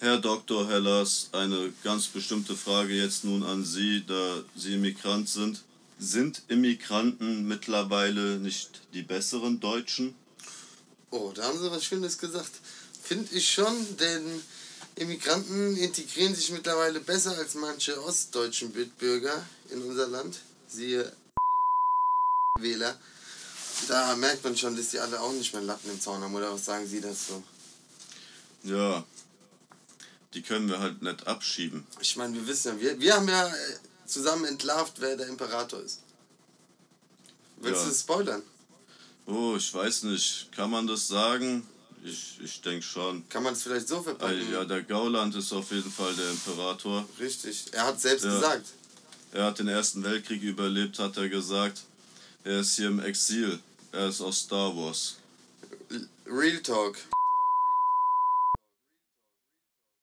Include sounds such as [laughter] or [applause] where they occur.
Herr Dr. Hellers, eine ganz bestimmte Frage jetzt nun an Sie, da Sie Immigrant sind. Sind Immigranten mittlerweile nicht die besseren Deutschen? Oh, da haben Sie was Schönes gesagt. Finde ich schon, denn Immigranten integrieren sich mittlerweile besser als manche ostdeutschen Mitbürger in unser Land. Siehe [laughs] Wähler. Da merkt man schon, dass die alle auch nicht mehr Lappen im Zaun haben, oder was sagen Sie dazu? Ja, die können wir halt nicht abschieben. Ich meine, wir wissen ja, wir, wir haben ja äh, zusammen entlarvt, wer der Imperator ist. Willst Ja. du spoilern? Oh, ich weiß nicht, kann man das sagen? Ich, ich denke schon. Kann man es vielleicht so verpacken? Ja, der Gauland ist auf jeden Fall der Imperator. Richtig. Er hat selbst Ja. gesagt. Er hat den Ersten Weltkrieg überlebt, hat er gesagt. Er ist hier im Exil. Er ist aus Star Wars. Real Talk.